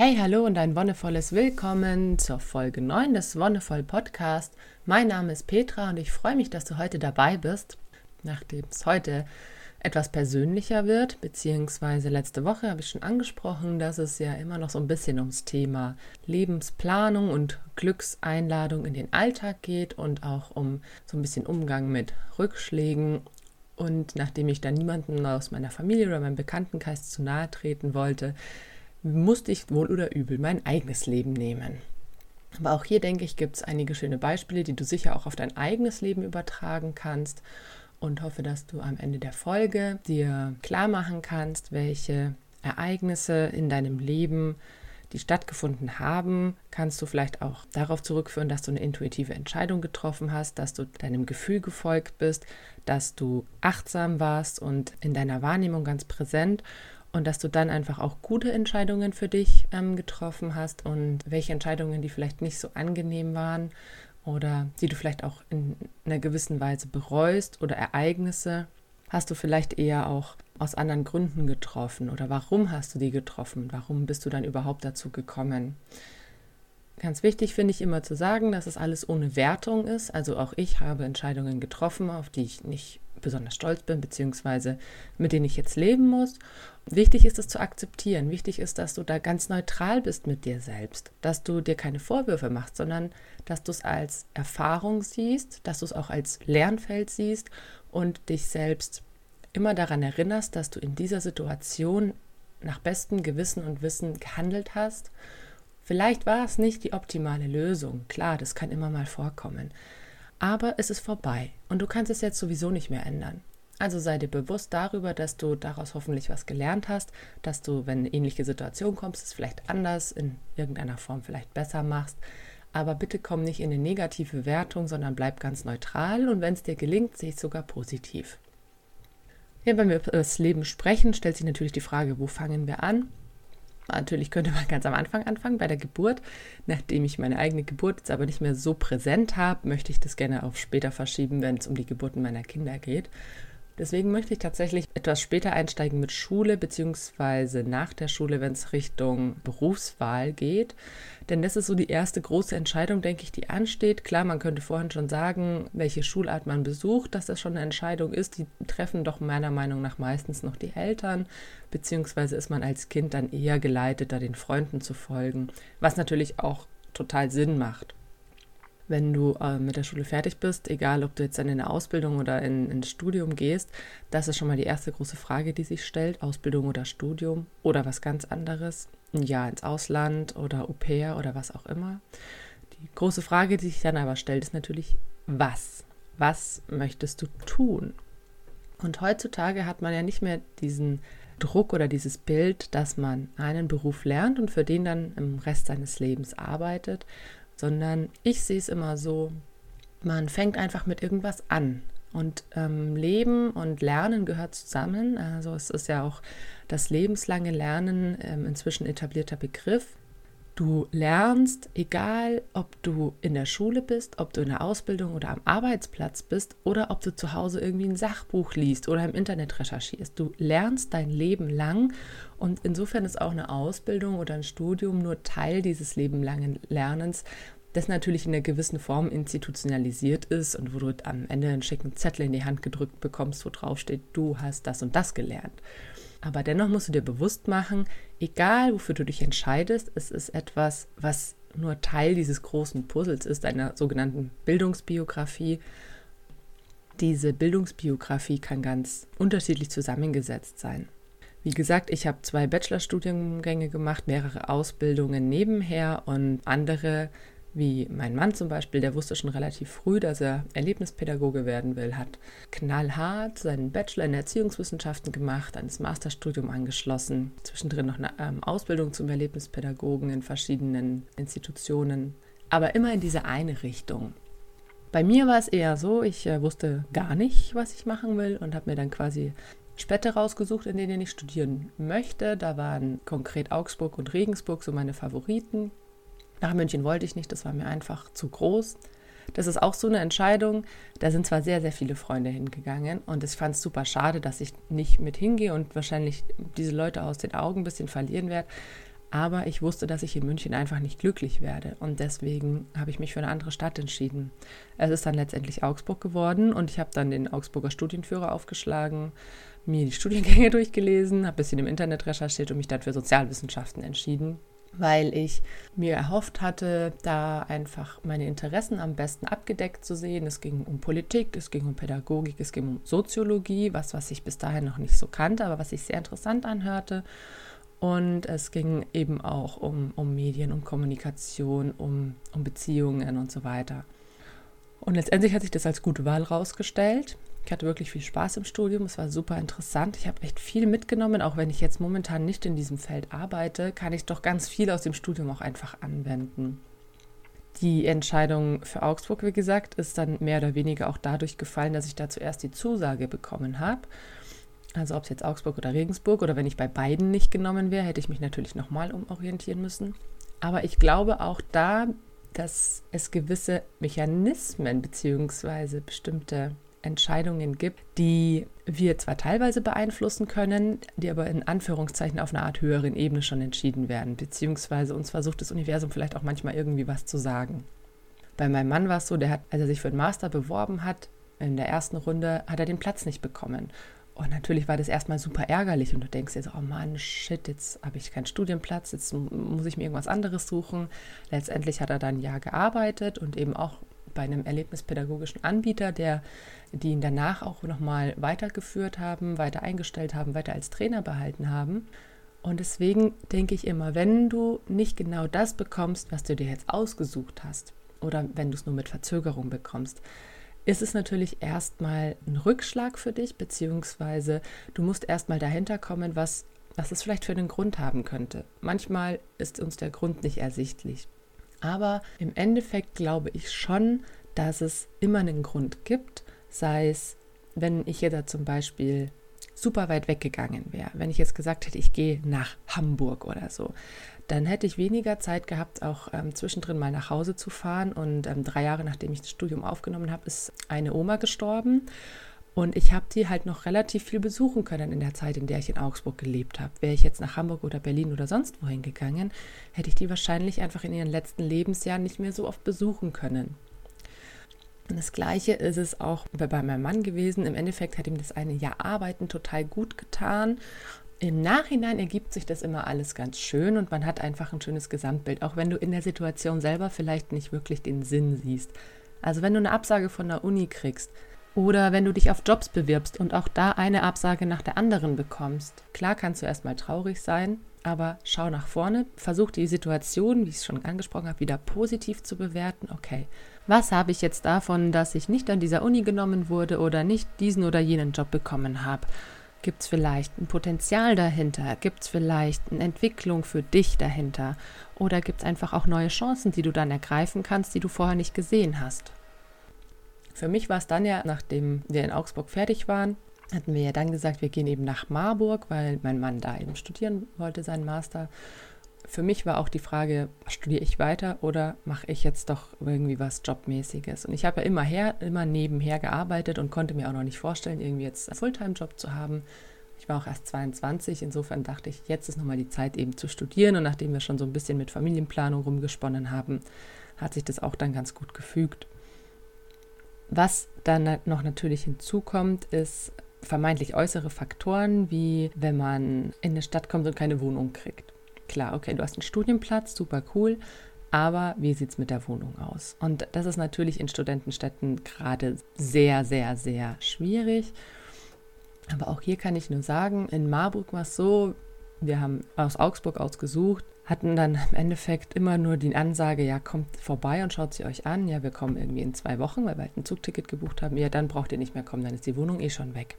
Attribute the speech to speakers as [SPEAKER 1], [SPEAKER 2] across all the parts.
[SPEAKER 1] Hey, hallo und ein wonnevolles Willkommen zur Folge 9 des Wonnevoll Podcast. Mein Name ist Petra und ich freue mich, dass du heute dabei bist. Nachdem es heute etwas persönlicher wird, beziehungsweise letzte Woche habe ich schon angesprochen, dass es ja immer noch so ein bisschen ums Thema Lebensplanung und Glückseinladung in den Alltag geht und auch um so ein bisschen Umgang mit Rückschlägen. Und nachdem ich da niemanden aus meiner Familie oder meinem Bekanntenkreis zu nahe treten wollte, musste ich wohl oder übel mein eigenes Leben nehmen. Aber auch hier denke ich, gibt es einige schöne Beispiele, die du sicher auch auf dein eigenes Leben übertragen kannst. Und hoffe, dass du am Ende der Folge dir klar machen kannst, welche Ereignisse in deinem Leben, die stattgefunden haben, kannst du vielleicht auch darauf zurückführen, dass du eine intuitive Entscheidung getroffen hast, dass du deinem Gefühl gefolgt bist, dass du achtsam warst und in deiner Wahrnehmung ganz präsent und dass du dann einfach auch gute Entscheidungen für dich ähm, getroffen hast und welche Entscheidungen, die vielleicht nicht so angenehm waren oder die du vielleicht auch in einer gewissen Weise bereust oder Ereignisse, hast du vielleicht eher auch aus anderen Gründen getroffen oder warum hast du die getroffen? Warum bist du dann überhaupt dazu gekommen? Ganz wichtig finde ich immer zu sagen, dass es alles ohne Wertung ist. Also auch ich habe Entscheidungen getroffen, auf die ich nicht besonders stolz bin, beziehungsweise mit denen ich jetzt leben muss. Wichtig ist es zu akzeptieren. Wichtig ist, dass du da ganz neutral bist mit dir selbst, dass du dir keine Vorwürfe machst, sondern dass du es als Erfahrung siehst, dass du es auch als Lernfeld siehst und dich selbst immer daran erinnerst, dass du in dieser Situation nach bestem Gewissen und Wissen gehandelt hast. Vielleicht war es nicht die optimale Lösung, klar, das kann immer mal vorkommen, aber es ist vorbei und du kannst es jetzt sowieso nicht mehr ändern. Also sei dir bewusst darüber, dass du daraus hoffentlich was gelernt hast, dass du, wenn eine ähnliche Situation kommst, es vielleicht anders, in irgendeiner Form vielleicht besser machst. Aber bitte komm nicht in eine negative Wertung, sondern bleib ganz neutral und wenn es dir gelingt, sehe ich es sogar positiv. Ja, wenn wir über das Leben sprechen, stellt sich natürlich die Frage, wo fangen wir an? Natürlich könnte man ganz am Anfang anfangen, bei der Geburt. Nachdem ich meine eigene Geburt jetzt aber nicht mehr so präsent habe, möchte ich das gerne auf später verschieben, wenn es um die Geburten meiner Kinder geht. Deswegen möchte ich tatsächlich etwas später einsteigen mit Schule, beziehungsweise nach der Schule, wenn es Richtung Berufswahl geht. Denn das ist so die erste große Entscheidung, denke ich, die ansteht. Klar, man könnte vorhin schon sagen, welche Schulart man besucht, dass das schon eine Entscheidung ist. Die treffen doch meiner Meinung nach meistens noch die Eltern, beziehungsweise ist man als Kind dann eher geleitet, da den Freunden zu folgen, was natürlich auch total Sinn macht wenn du äh, mit der Schule fertig bist, egal ob du jetzt in eine Ausbildung oder in, ins Studium gehst, das ist schon mal die erste große Frage, die sich stellt. Ausbildung oder Studium oder was ganz anderes. Ein Jahr ins Ausland oder Au pair oder was auch immer. Die große Frage, die sich dann aber stellt, ist natürlich, was? Was möchtest du tun? Und heutzutage hat man ja nicht mehr diesen Druck oder dieses Bild, dass man einen Beruf lernt und für den dann im Rest seines Lebens arbeitet, sondern ich sehe es immer so, man fängt einfach mit irgendwas an. Und ähm, Leben und Lernen gehört zusammen. Also es ist ja auch das lebenslange Lernen ähm, inzwischen etablierter Begriff. Du lernst, egal ob du in der Schule bist, ob du in der Ausbildung oder am Arbeitsplatz bist oder ob du zu Hause irgendwie ein Sachbuch liest oder im Internet recherchierst. Du lernst dein Leben lang und insofern ist auch eine Ausbildung oder ein Studium nur Teil dieses lebenlangen Lernens, das natürlich in einer gewissen Form institutionalisiert ist und wo du am Ende einen schicken Zettel in die Hand gedrückt bekommst, wo drauf steht, du hast das und das gelernt. Aber dennoch musst du dir bewusst machen, egal wofür du dich entscheidest, es ist etwas, was nur Teil dieses großen Puzzles ist, einer sogenannten Bildungsbiografie. Diese Bildungsbiografie kann ganz unterschiedlich zusammengesetzt sein. Wie gesagt, ich habe zwei Bachelorstudiengänge gemacht, mehrere Ausbildungen nebenher und andere wie mein Mann zum Beispiel, der wusste schon relativ früh, dass er Erlebnispädagoge werden will, hat knallhart seinen Bachelor in Erziehungswissenschaften gemacht, das Masterstudium angeschlossen, zwischendrin noch eine ähm, Ausbildung zum Erlebnispädagogen in verschiedenen Institutionen, aber immer in diese eine Richtung. Bei mir war es eher so, ich äh, wusste gar nicht, was ich machen will und habe mir dann quasi Städte rausgesucht, in denen ich studieren möchte. Da waren konkret Augsburg und Regensburg so meine Favoriten. Nach München wollte ich nicht, das war mir einfach zu groß. Das ist auch so eine Entscheidung. Da sind zwar sehr, sehr viele Freunde hingegangen und ich fand es super schade, dass ich nicht mit hingehe und wahrscheinlich diese Leute aus den Augen ein bisschen verlieren werde. Aber ich wusste, dass ich in München einfach nicht glücklich werde. Und deswegen habe ich mich für eine andere Stadt entschieden. Es ist dann letztendlich Augsburg geworden und ich habe dann den Augsburger Studienführer aufgeschlagen, mir die Studiengänge durchgelesen, habe ein bisschen im Internet recherchiert und mich dann für Sozialwissenschaften entschieden, weil ich mir erhofft hatte, da einfach meine Interessen am besten abgedeckt zu sehen. Es ging um Politik, es ging um Pädagogik, es ging um Soziologie, was, was ich bis dahin noch nicht so kannte, aber was sich sehr interessant anhörte. Und es ging eben auch um, um Medien, um Kommunikation, um, um Beziehungen und so weiter. Und letztendlich hat sich das als gute Wahl rausgestellt. Ich hatte wirklich viel Spaß im Studium, es war super interessant. Ich habe echt viel mitgenommen, auch wenn ich jetzt momentan nicht in diesem Feld arbeite, kann ich doch ganz viel aus dem Studium auch einfach anwenden. Die Entscheidung für Augsburg, wie gesagt, ist dann mehr oder weniger auch dadurch gefallen, dass ich da zuerst die Zusage bekommen habe also ob es jetzt Augsburg oder Regensburg oder wenn ich bei beiden nicht genommen wäre, hätte ich mich natürlich nochmal umorientieren müssen. Aber ich glaube auch da, dass es gewisse Mechanismen bzw. bestimmte Entscheidungen gibt, die wir zwar teilweise beeinflussen können, die aber in Anführungszeichen auf einer Art höheren Ebene schon entschieden werden, beziehungsweise uns versucht das Universum vielleicht auch manchmal irgendwie was zu sagen. Bei meinem Mann war es so, der hat, als er sich für den Master beworben hat, in der ersten Runde hat er den Platz nicht bekommen. Und natürlich war das erstmal super ärgerlich und du denkst dir so, oh Mann, shit, jetzt habe ich keinen Studienplatz, jetzt muss ich mir irgendwas anderes suchen. Letztendlich hat er dann Jahr gearbeitet und eben auch bei einem erlebnispädagogischen Anbieter, der die ihn danach auch nochmal weitergeführt haben, weiter eingestellt haben, weiter als Trainer behalten haben. Und deswegen denke ich immer, wenn du nicht genau das bekommst, was du dir jetzt ausgesucht hast, oder wenn du es nur mit Verzögerung bekommst, ist es natürlich erstmal ein Rückschlag für dich, beziehungsweise du musst erstmal dahinter kommen, was, was es vielleicht für einen Grund haben könnte. Manchmal ist uns der Grund nicht ersichtlich. Aber im Endeffekt glaube ich schon, dass es immer einen Grund gibt, sei es, wenn ich jetzt zum Beispiel super weit weggegangen wäre, wenn ich jetzt gesagt hätte, ich gehe nach Hamburg oder so, dann hätte ich weniger Zeit gehabt, auch ähm, zwischendrin mal nach Hause zu fahren. Und ähm, drei Jahre nachdem ich das Studium aufgenommen habe, ist eine Oma gestorben. Und ich habe die halt noch relativ viel besuchen können in der Zeit, in der ich in Augsburg gelebt habe. Wäre ich jetzt nach Hamburg oder Berlin oder sonst wohin gegangen, hätte ich die wahrscheinlich einfach in ihren letzten Lebensjahren nicht mehr so oft besuchen können. Und das Gleiche ist es auch bei meinem Mann gewesen. Im Endeffekt hat ihm das eine Jahr Arbeiten total gut getan. Im Nachhinein ergibt sich das immer alles ganz schön und man hat einfach ein schönes Gesamtbild, auch wenn du in der Situation selber vielleicht nicht wirklich den Sinn siehst. Also wenn du eine Absage von der Uni kriegst oder wenn du dich auf Jobs bewirbst und auch da eine Absage nach der anderen bekommst. Klar kannst du erstmal traurig sein, aber schau nach vorne, versuch die Situation, wie ich es schon angesprochen habe, wieder positiv zu bewerten. Okay, was habe ich jetzt davon, dass ich nicht an dieser Uni genommen wurde oder nicht diesen oder jenen Job bekommen habe? Gibt es vielleicht ein Potenzial dahinter? Gibt es vielleicht eine Entwicklung für dich dahinter? Oder gibt es einfach auch neue Chancen, die du dann ergreifen kannst, die du vorher nicht gesehen hast? Für mich war es dann ja, nachdem wir in Augsburg fertig waren, hatten wir ja dann gesagt, wir gehen eben nach Marburg, weil mein Mann da eben studieren wollte, seinen Master für mich war auch die Frage, studiere ich weiter oder mache ich jetzt doch irgendwie was Jobmäßiges? Und ich habe ja immer, her, immer nebenher gearbeitet und konnte mir auch noch nicht vorstellen, irgendwie jetzt einen Fulltime-Job zu haben. Ich war auch erst 22, insofern dachte ich, jetzt ist nochmal die Zeit eben zu studieren. Und nachdem wir schon so ein bisschen mit Familienplanung rumgesponnen haben, hat sich das auch dann ganz gut gefügt. Was dann noch natürlich hinzukommt, ist vermeintlich äußere Faktoren, wie wenn man in eine Stadt kommt und keine Wohnung kriegt klar, okay, du hast einen Studienplatz, super cool, aber wie sieht es mit der Wohnung aus? Und das ist natürlich in Studentenstädten gerade sehr, sehr, sehr schwierig. Aber auch hier kann ich nur sagen, in Marburg war es so, wir haben aus Augsburg aus gesucht, hatten dann im Endeffekt immer nur die Ansage, ja, kommt vorbei und schaut sie euch an. Ja, wir kommen irgendwie in zwei Wochen, weil wir halt ein Zugticket gebucht haben. Ja, dann braucht ihr nicht mehr kommen, dann ist die Wohnung eh schon weg.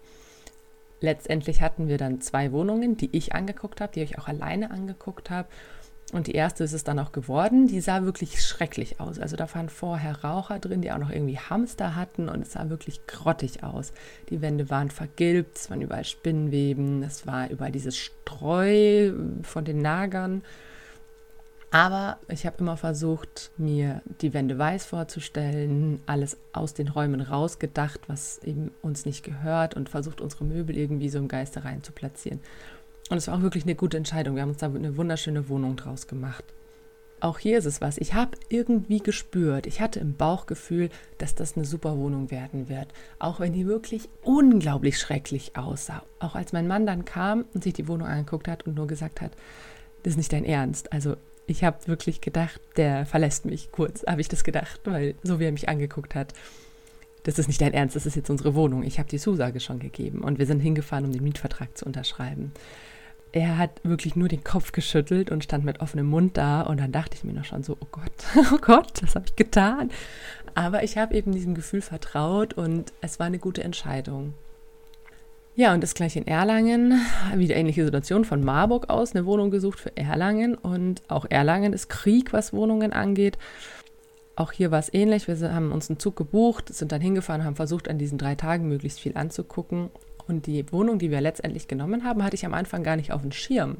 [SPEAKER 1] Letztendlich hatten wir dann zwei Wohnungen, die ich angeguckt habe, die ich auch alleine angeguckt habe. Und die erste ist es dann auch geworden. Die sah wirklich schrecklich aus. Also da waren vorher Raucher drin, die auch noch irgendwie Hamster hatten und es sah wirklich grottig aus. Die Wände waren vergilbt, es waren überall Spinnweben, es war überall dieses Streu von den Nagern. Aber ich habe immer versucht, mir die Wände weiß vorzustellen, alles aus den Räumen rausgedacht, was eben uns nicht gehört und versucht, unsere Möbel irgendwie so im Geiste rein zu platzieren. Und es war auch wirklich eine gute Entscheidung. Wir haben uns da eine wunderschöne Wohnung draus gemacht. Auch hier ist es was. Ich habe irgendwie gespürt, ich hatte im Bauchgefühl, dass das eine super Wohnung werden wird. Auch wenn die wirklich unglaublich schrecklich aussah. Auch als mein Mann dann kam und sich die Wohnung angeguckt hat und nur gesagt hat, das ist nicht dein Ernst. Also ich habe wirklich gedacht, der verlässt mich kurz, habe ich das gedacht, weil so wie er mich angeguckt hat, das ist nicht dein Ernst, das ist jetzt unsere Wohnung. Ich habe die Zusage schon gegeben und wir sind hingefahren, um den Mietvertrag zu unterschreiben er hat wirklich nur den Kopf geschüttelt und stand mit offenem Mund da. Und dann dachte ich mir noch schon so, oh Gott, oh Gott, was habe ich getan? Aber ich habe eben diesem Gefühl vertraut und es war eine gute Entscheidung. Ja, und das gleich in Erlangen, wieder ähnliche Situation von Marburg aus, eine Wohnung gesucht für Erlangen. Und auch Erlangen ist Krieg, was Wohnungen angeht. Auch hier war es ähnlich. Wir haben uns einen Zug gebucht, sind dann hingefahren, haben versucht, an diesen drei Tagen möglichst viel anzugucken und die Wohnung, die wir letztendlich genommen haben, hatte ich am Anfang gar nicht auf dem Schirm.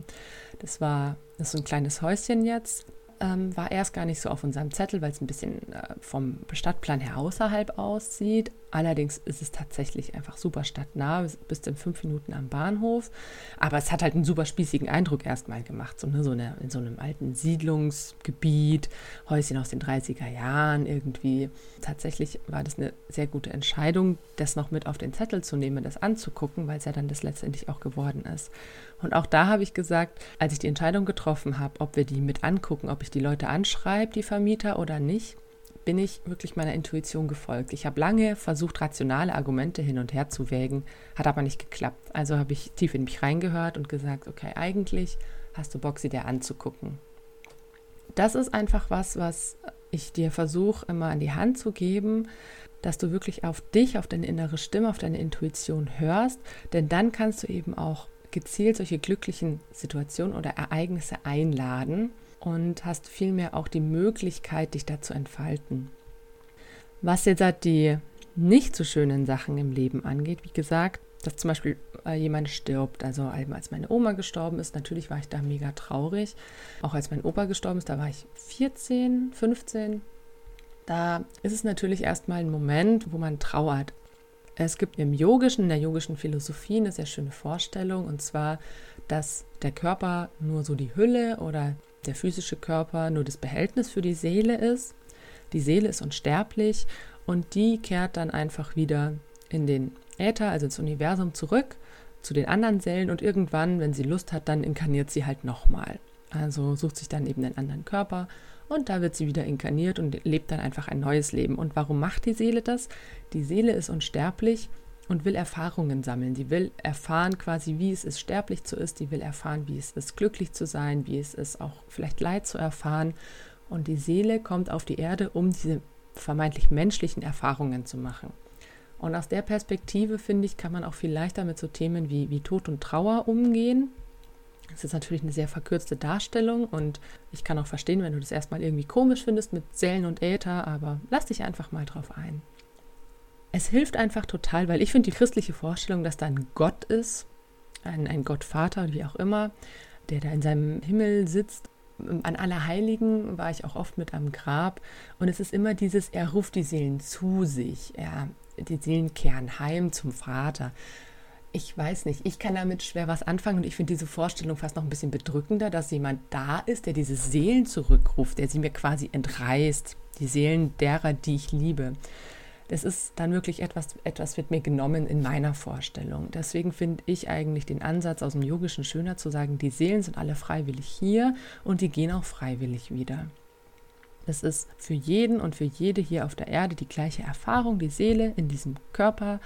[SPEAKER 1] Das war das ist so ein kleines Häuschen jetzt ähm, war erst gar nicht so auf unserem Zettel, weil es ein bisschen äh, vom Stadtplan her außerhalb aussieht. Allerdings ist es tatsächlich einfach super stadtnah, bis in fünf Minuten am Bahnhof. Aber es hat halt einen super spießigen Eindruck erstmal gemacht. So, ne, so eine, in so einem alten Siedlungsgebiet, Häuschen aus den 30er Jahren irgendwie. Tatsächlich war das eine sehr gute Entscheidung, das noch mit auf den Zettel zu nehmen, das anzugucken, weil es ja dann das letztendlich auch geworden ist. Und auch da habe ich gesagt, als ich die Entscheidung getroffen habe, ob wir die mit angucken, ob ich die Leute anschreibe, die Vermieter oder nicht, bin ich wirklich meiner Intuition gefolgt. Ich habe lange versucht, rationale Argumente hin und her zu wägen, hat aber nicht geklappt. Also habe ich tief in mich reingehört und gesagt, okay, eigentlich hast du Bock, sie dir anzugucken. Das ist einfach was, was ich dir versuche immer an die Hand zu geben, dass du wirklich auf dich, auf deine innere Stimme, auf deine Intuition hörst, denn dann kannst du eben auch gezielt solche glücklichen Situationen oder Ereignisse einladen und hast vielmehr auch die Möglichkeit, dich da zu entfalten. Was jetzt halt die nicht so schönen Sachen im Leben angeht, wie gesagt, dass zum Beispiel äh, jemand stirbt. Also als meine Oma gestorben ist, natürlich war ich da mega traurig. Auch als mein Opa gestorben ist, da war ich 14, 15. Da ist es natürlich erstmal ein Moment, wo man trauert. Es gibt im Yogischen, in der yogischen Philosophie eine sehr schöne Vorstellung, und zwar, dass der Körper nur so die Hülle oder der physische Körper nur das Behältnis für die Seele ist. Die Seele ist unsterblich und die kehrt dann einfach wieder in den Äther, also ins Universum zurück zu den anderen Seelen und irgendwann, wenn sie Lust hat, dann inkarniert sie halt nochmal. Also sucht sich dann eben einen anderen Körper und da wird sie wieder inkarniert und lebt dann einfach ein neues Leben. Und warum macht die Seele das? Die Seele ist unsterblich und will Erfahrungen sammeln. Die will erfahren quasi, wie es ist, sterblich zu ist. Die will erfahren, wie es ist, glücklich zu sein, wie es ist, auch vielleicht Leid zu erfahren. Und die Seele kommt auf die Erde, um diese vermeintlich menschlichen Erfahrungen zu machen. Und aus der Perspektive, finde ich, kann man auch viel leichter mit so Themen wie, wie Tod und Trauer umgehen das ist natürlich eine sehr verkürzte Darstellung und ich kann auch verstehen, wenn du das erstmal irgendwie komisch findest mit Seelen und Äther, aber lass dich einfach mal drauf ein. Es hilft einfach total, weil ich finde die christliche Vorstellung, dass da ein Gott ist, ein, ein Gottvater, wie auch immer, der da in seinem Himmel sitzt. An Allerheiligen war ich auch oft mit am Grab und es ist immer dieses, er ruft die Seelen zu sich, er, die Seelen kehren heim zum Vater ich weiß nicht, ich kann damit schwer was anfangen und ich finde diese Vorstellung fast noch ein bisschen bedrückender, dass jemand da ist, der diese Seelen zurückruft, der sie mir quasi entreißt, die Seelen derer, die ich liebe. Das ist dann wirklich etwas, etwas wird mir genommen in meiner Vorstellung. Deswegen finde ich eigentlich den Ansatz aus dem Yogischen schöner zu sagen, die Seelen sind alle freiwillig hier und die gehen auch freiwillig wieder. Das ist für jeden und für jede hier auf der Erde die gleiche Erfahrung. Die Seele in diesem Körper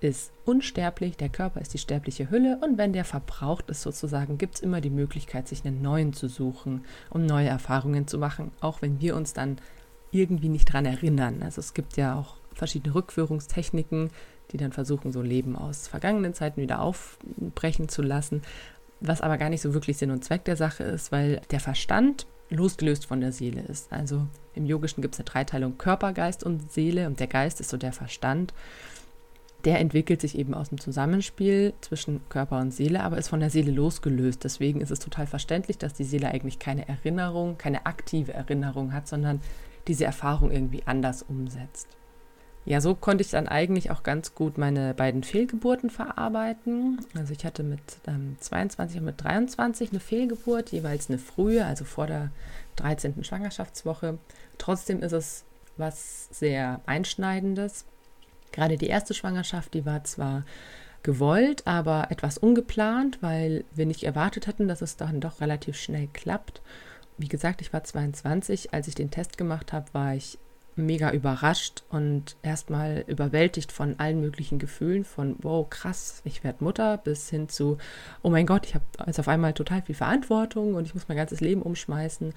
[SPEAKER 1] ist unsterblich, der Körper ist die sterbliche Hülle und wenn der verbraucht ist sozusagen, gibt es immer die Möglichkeit, sich einen neuen zu suchen, um neue Erfahrungen zu machen, auch wenn wir uns dann irgendwie nicht daran erinnern. Also es gibt ja auch verschiedene Rückführungstechniken, die dann versuchen, so Leben aus vergangenen Zeiten wieder aufbrechen zu lassen, was aber gar nicht so wirklich Sinn und Zweck der Sache ist, weil der Verstand losgelöst von der Seele ist. Also im Yogischen gibt es eine Dreiteilung Körper, Geist und Seele und der Geist ist so der Verstand der entwickelt sich eben aus dem Zusammenspiel zwischen Körper und Seele, aber ist von der Seele losgelöst. Deswegen ist es total verständlich, dass die Seele eigentlich keine Erinnerung, keine aktive Erinnerung hat, sondern diese Erfahrung irgendwie anders umsetzt. Ja, so konnte ich dann eigentlich auch ganz gut meine beiden Fehlgeburten verarbeiten. Also ich hatte mit ähm, 22 und mit 23 eine Fehlgeburt, jeweils eine frühe, also vor der 13. Schwangerschaftswoche. Trotzdem ist es was sehr Einschneidendes. Gerade die erste Schwangerschaft, die war zwar gewollt, aber etwas ungeplant, weil wir nicht erwartet hatten, dass es dann doch relativ schnell klappt. Wie gesagt, ich war 22. Als ich den Test gemacht habe, war ich mega überrascht und erstmal überwältigt von allen möglichen Gefühlen, von wow, krass, ich werde Mutter, bis hin zu, oh mein Gott, ich habe jetzt auf einmal total viel Verantwortung und ich muss mein ganzes Leben umschmeißen.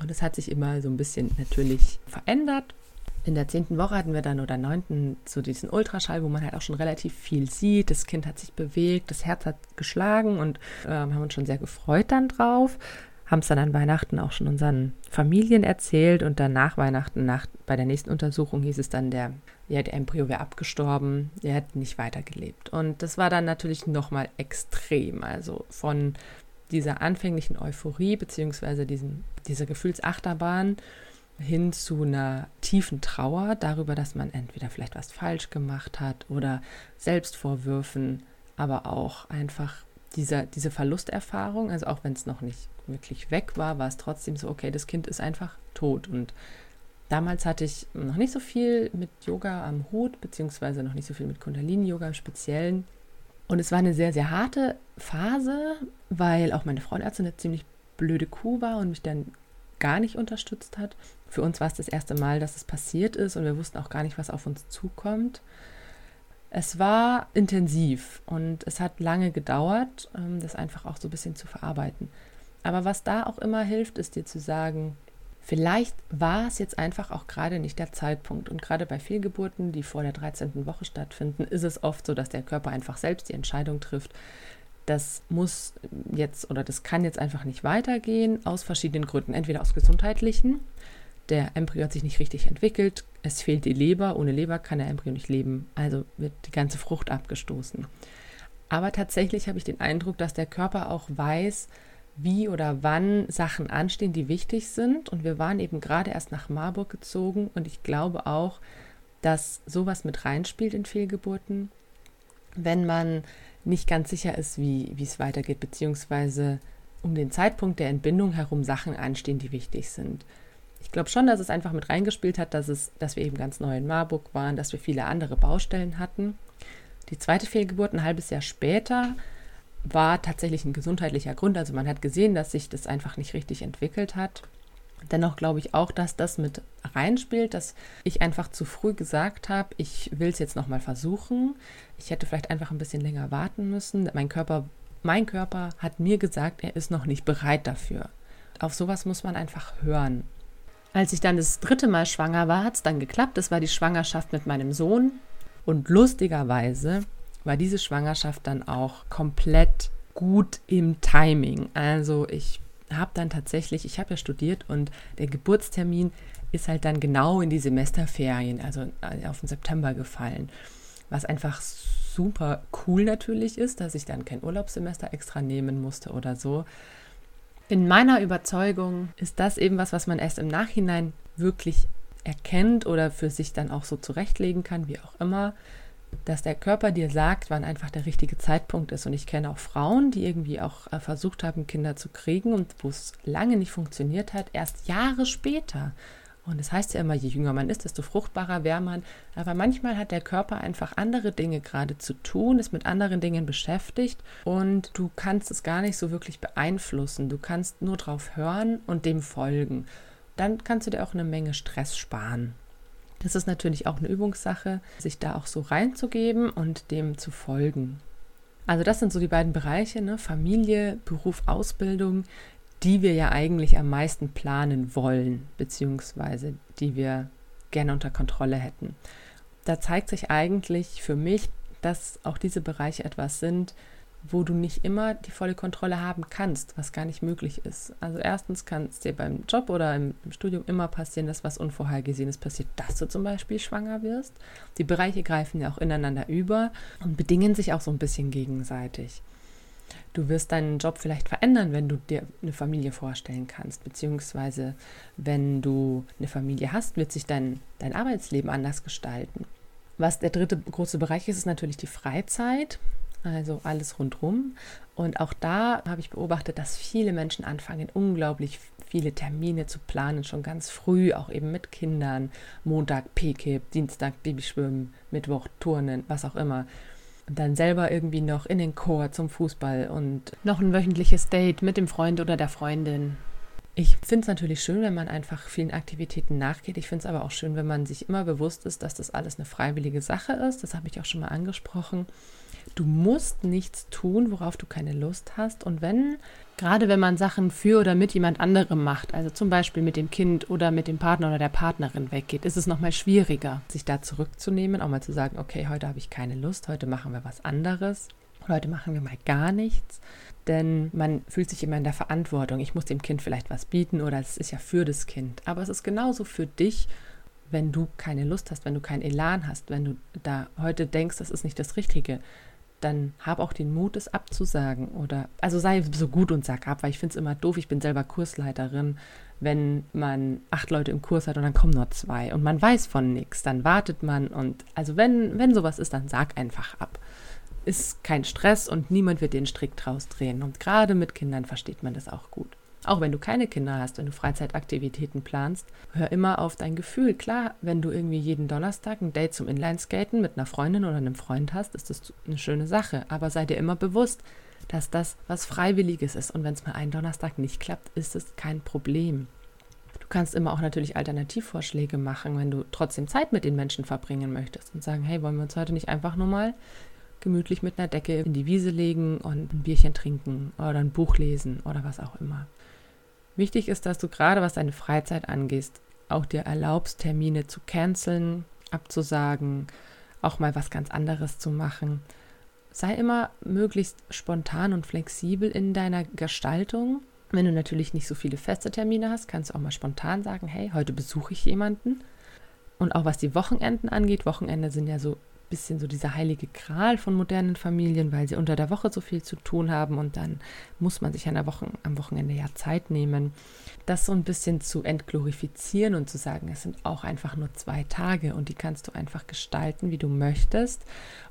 [SPEAKER 1] Und es hat sich immer so ein bisschen natürlich verändert. In der zehnten Woche hatten wir dann oder neunten so diesen Ultraschall, wo man halt auch schon relativ viel sieht. Das Kind hat sich bewegt, das Herz hat geschlagen und äh, haben uns schon sehr gefreut dann drauf haben es dann an Weihnachten auch schon unseren Familien erzählt und dann nach Weihnachten, nach, bei der nächsten Untersuchung hieß es dann, der, ja, der Embryo wäre abgestorben, der hat nicht weitergelebt. Und das war dann natürlich nochmal extrem, also von dieser anfänglichen Euphorie beziehungsweise dieser Gefühlsachterbahn hin zu einer tiefen Trauer darüber, dass man entweder vielleicht was falsch gemacht hat oder Selbstvorwürfen, aber auch einfach dieser, diese Verlusterfahrung, also auch wenn es noch nicht wirklich weg war, war es trotzdem so, okay, das Kind ist einfach tot. Und damals hatte ich noch nicht so viel mit Yoga am Hut, beziehungsweise noch nicht so viel mit Kundalini-Yoga im Speziellen. Und es war eine sehr, sehr harte Phase, weil auch meine Frauenärztin eine ziemlich blöde Kuh war und mich dann gar nicht unterstützt hat. Für uns war es das erste Mal, dass es passiert ist und wir wussten auch gar nicht, was auf uns zukommt. Es war intensiv und es hat lange gedauert, ähm, das einfach auch so ein bisschen zu verarbeiten. Aber was da auch immer hilft, ist dir zu sagen, vielleicht war es jetzt einfach auch gerade nicht der Zeitpunkt. Und gerade bei Fehlgeburten, die vor der 13. Woche stattfinden, ist es oft so, dass der Körper einfach selbst die Entscheidung trifft, das muss jetzt oder das kann jetzt einfach nicht weitergehen, aus verschiedenen Gründen. Entweder aus gesundheitlichen, der Embryo hat sich nicht richtig entwickelt, es fehlt die Leber, ohne Leber kann der Embryo nicht leben, also wird die ganze Frucht abgestoßen. Aber tatsächlich habe ich den Eindruck, dass der Körper auch weiß, wie oder wann Sachen anstehen, die wichtig sind. Und wir waren eben gerade erst nach Marburg gezogen und ich glaube auch, dass sowas mit reinspielt in Fehlgeburten, wenn man nicht ganz sicher ist, wie, wie es weitergeht, beziehungsweise um den Zeitpunkt der Entbindung herum Sachen anstehen, die wichtig sind. Ich glaube schon, dass es einfach mit reingespielt hat, dass, es, dass wir eben ganz neu in Marburg waren, dass wir viele andere Baustellen hatten. Die zweite Fehlgeburt ein halbes Jahr später war tatsächlich ein gesundheitlicher Grund. Also man hat gesehen, dass sich das einfach nicht richtig entwickelt hat. Dennoch glaube ich auch, dass das mit reinspielt, dass ich einfach zu früh gesagt habe, ich will es jetzt nochmal versuchen. Ich hätte vielleicht einfach ein bisschen länger warten müssen. Mein Körper, mein Körper hat mir gesagt, er ist noch nicht bereit dafür. Auf sowas muss man einfach hören. Als ich dann das dritte Mal schwanger war, hat es dann geklappt. Das war die Schwangerschaft mit meinem Sohn. Und lustigerweise war diese Schwangerschaft dann auch komplett gut im Timing. Also ich habe dann tatsächlich, ich habe ja studiert und der Geburtstermin ist halt dann genau in die Semesterferien, also äh, auf den September gefallen. Was einfach super cool natürlich ist, dass ich dann kein Urlaubssemester extra nehmen musste oder so. In meiner Überzeugung ist das eben was, was man erst im Nachhinein wirklich erkennt oder für sich dann auch so zurechtlegen kann, wie auch immer dass der Körper dir sagt, wann einfach der richtige Zeitpunkt ist. Und ich kenne auch Frauen, die irgendwie auch äh, versucht haben, Kinder zu kriegen und wo es lange nicht funktioniert hat, erst Jahre später. Und es das heißt ja immer, je jünger man ist, desto fruchtbarer wäre man. Aber manchmal hat der Körper einfach andere Dinge gerade zu tun, ist mit anderen Dingen beschäftigt und du kannst es gar nicht so wirklich beeinflussen. Du kannst nur drauf hören und dem folgen. Dann kannst du dir auch eine Menge Stress sparen. Das ist natürlich auch eine Übungssache, sich da auch so reinzugeben und dem zu folgen. Also das sind so die beiden Bereiche, ne? Familie, Beruf, Ausbildung, die wir ja eigentlich am meisten planen wollen, beziehungsweise die wir gerne unter Kontrolle hätten. Da zeigt sich eigentlich für mich, dass auch diese Bereiche etwas sind, wo du nicht immer die volle Kontrolle haben kannst, was gar nicht möglich ist. Also erstens kann es dir beim Job oder im, im, Studium immer passieren, dass was Unvorhergesehenes passiert, dass du zum Beispiel schwanger wirst. Die Bereiche greifen ja auch ineinander über und bedingen sich auch so ein bisschen gegenseitig. Du wirst deinen Job vielleicht verändern, wenn du dir eine Familie vorstellen kannst, beziehungsweise wenn du eine Familie hast, wird sich dein, dein Arbeitsleben anders gestalten. Was der dritte große Bereich ist, ist natürlich die Freizeit, also alles rundrum. Und auch da habe ich beobachtet, dass viele Menschen anfangen, unglaublich viele Termine zu planen, schon ganz früh, auch eben mit Kindern. Montag PKIP, Dienstag Babyschwimmen, Mittwoch Turnen, was auch immer. Und dann selber irgendwie noch in den Chor zum Fußball und noch ein wöchentliches Date mit dem Freund oder der Freundin. Ich finde es natürlich schön, wenn man einfach vielen Aktivitäten nachgeht. Ich finde es aber auch schön, wenn man sich immer bewusst ist, dass das alles eine freiwillige Sache ist. Das habe ich auch schon mal angesprochen. Du musst nichts tun, worauf du keine Lust hast. Und wenn, gerade wenn man Sachen für oder mit jemand anderem macht, also zum Beispiel mit dem Kind oder mit dem Partner oder der Partnerin weggeht, ist es nochmal schwieriger, sich da zurückzunehmen, auch mal zu sagen, okay, heute habe ich keine Lust, heute machen wir was anderes. Heute machen wir mal gar nichts, denn man fühlt sich immer in der Verantwortung. Ich muss dem Kind vielleicht was bieten oder es ist ja für das Kind. Aber es ist genauso für dich, wenn du keine Lust hast, wenn du keinen Elan hast, wenn du da heute denkst, das ist nicht das Richtige dann hab auch den Mut, es abzusagen. Oder also sei so gut und sag ab, weil ich finde es immer doof. Ich bin selber Kursleiterin, wenn man acht Leute im Kurs hat und dann kommen nur zwei und man weiß von nichts, dann wartet man und also wenn, wenn sowas ist, dann sag einfach ab. Ist kein Stress und niemand wird den Strick draus drehen. Und gerade mit Kindern versteht man das auch gut. Auch wenn du keine Kinder hast, wenn du Freizeitaktivitäten planst, hör immer auf dein Gefühl. Klar, wenn du irgendwie jeden Donnerstag ein Date zum Inlineskaten mit einer Freundin oder einem Freund hast, ist das eine schöne Sache. Aber sei dir immer bewusst, dass das was Freiwilliges ist. Und wenn es mal einen Donnerstag nicht klappt, ist es kein Problem. Du kannst immer auch natürlich Alternativvorschläge machen, wenn du trotzdem Zeit mit den Menschen verbringen möchtest und sagen, hey, wollen wir uns heute nicht einfach nur mal gemütlich mit einer Decke in die Wiese legen und ein Bierchen trinken oder ein Buch lesen oder was auch immer. Wichtig ist, dass du gerade was deine Freizeit angehst, auch dir erlaubst, Termine zu canceln, abzusagen, auch mal was ganz anderes zu machen. Sei immer möglichst spontan und flexibel in deiner Gestaltung. Wenn du natürlich nicht so viele feste Termine hast, kannst du auch mal spontan sagen, hey, heute besuche ich jemanden. Und auch was die Wochenenden angeht, Wochenende sind ja so bisschen so dieser heilige Gral von modernen Familien, weil sie unter der Woche so viel zu tun haben und dann muss man sich an der Woche, am Wochenende ja Zeit nehmen. Das so ein bisschen zu entglorifizieren und zu sagen, es sind auch einfach nur zwei Tage und die kannst du einfach gestalten, wie du möchtest.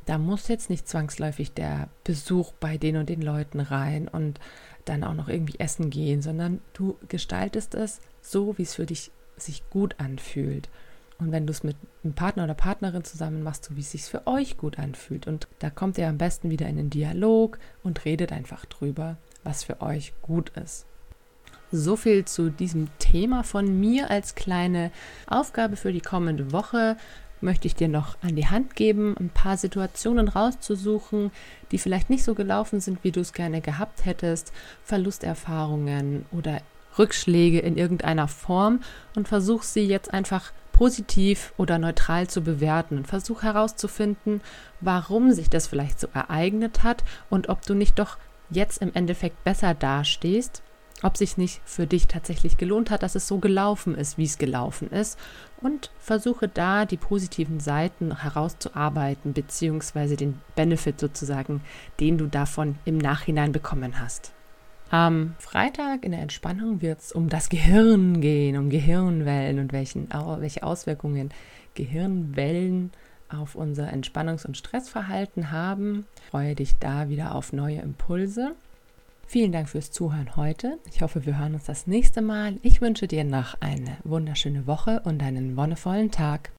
[SPEAKER 1] Da muss jetzt nicht zwangsläufig der Besuch bei den und den Leuten rein und dann auch noch irgendwie essen gehen, sondern du gestaltest es so, wie es für dich sich gut anfühlt. Und wenn du es mit einem Partner oder Partnerin zusammen machst, so wie es sich für euch gut anfühlt. Und da kommt ihr am besten wieder in den Dialog und redet einfach drüber, was für euch gut ist. So viel zu diesem Thema von mir als kleine Aufgabe für die kommende Woche möchte ich dir noch an die Hand geben, ein paar Situationen rauszusuchen, die vielleicht nicht so gelaufen sind, wie du es gerne gehabt hättest, Verlusterfahrungen oder Rückschläge in irgendeiner Form und versuch sie jetzt einfach positiv oder neutral zu bewerten und versuch herauszufinden, warum sich das vielleicht so ereignet hat und ob du nicht doch jetzt im Endeffekt besser dastehst, ob sich nicht für dich tatsächlich gelohnt hat, dass es so gelaufen ist, wie es gelaufen ist und versuche da die positiven Seiten herauszuarbeiten beziehungsweise den Benefit sozusagen, den du davon im Nachhinein bekommen hast. Am Freitag in der Entspannung wird es um das Gehirn gehen, um Gehirnwellen und welchen, welche Auswirkungen Gehirnwellen auf unser Entspannungs- und Stressverhalten haben. Ich freue dich da wieder auf neue Impulse. Vielen Dank fürs Zuhören heute. Ich hoffe, wir hören uns das nächste Mal. Ich wünsche dir noch eine wunderschöne Woche und einen wonnevollen Tag.